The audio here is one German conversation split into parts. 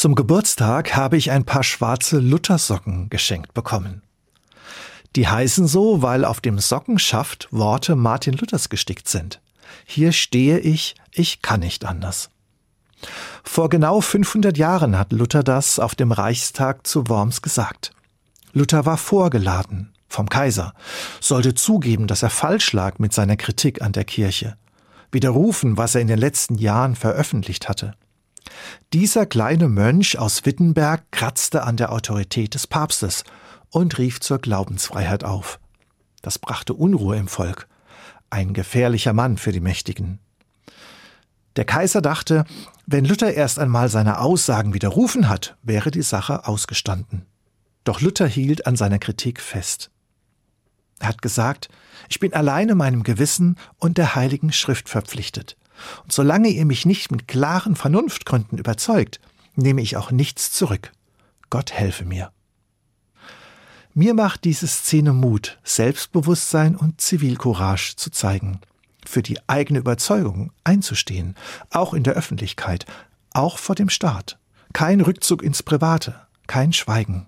Zum Geburtstag habe ich ein paar schwarze Luthersocken geschenkt bekommen. Die heißen so, weil auf dem Sockenschaft Worte Martin Luthers gestickt sind. Hier stehe ich, ich kann nicht anders. Vor genau 500 Jahren hat Luther das auf dem Reichstag zu Worms gesagt. Luther war vorgeladen vom Kaiser, sollte zugeben, dass er falsch lag mit seiner Kritik an der Kirche, widerrufen, was er in den letzten Jahren veröffentlicht hatte. Dieser kleine Mönch aus Wittenberg kratzte an der Autorität des Papstes und rief zur Glaubensfreiheit auf. Das brachte Unruhe im Volk. Ein gefährlicher Mann für die Mächtigen. Der Kaiser dachte, wenn Luther erst einmal seine Aussagen widerrufen hat, wäre die Sache ausgestanden. Doch Luther hielt an seiner Kritik fest. Er hat gesagt, ich bin alleine meinem Gewissen und der Heiligen Schrift verpflichtet. Und solange ihr mich nicht mit klaren Vernunftgründen überzeugt, nehme ich auch nichts zurück. Gott helfe mir. Mir macht diese Szene Mut, Selbstbewusstsein und Zivilcourage zu zeigen, für die eigene Überzeugung einzustehen, auch in der Öffentlichkeit, auch vor dem Staat. Kein Rückzug ins Private, kein Schweigen.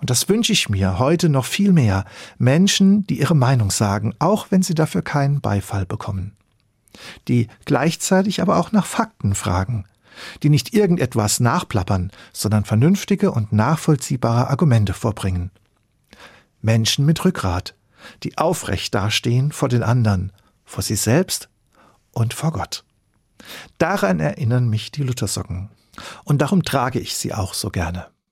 Und das wünsche ich mir heute noch viel mehr, Menschen, die ihre Meinung sagen, auch wenn sie dafür keinen Beifall bekommen die gleichzeitig aber auch nach Fakten fragen, die nicht irgendetwas nachplappern, sondern vernünftige und nachvollziehbare Argumente vorbringen. Menschen mit Rückgrat, die aufrecht dastehen vor den anderen, vor sich selbst und vor Gott. Daran erinnern mich die Luthersocken. Und darum trage ich sie auch so gerne.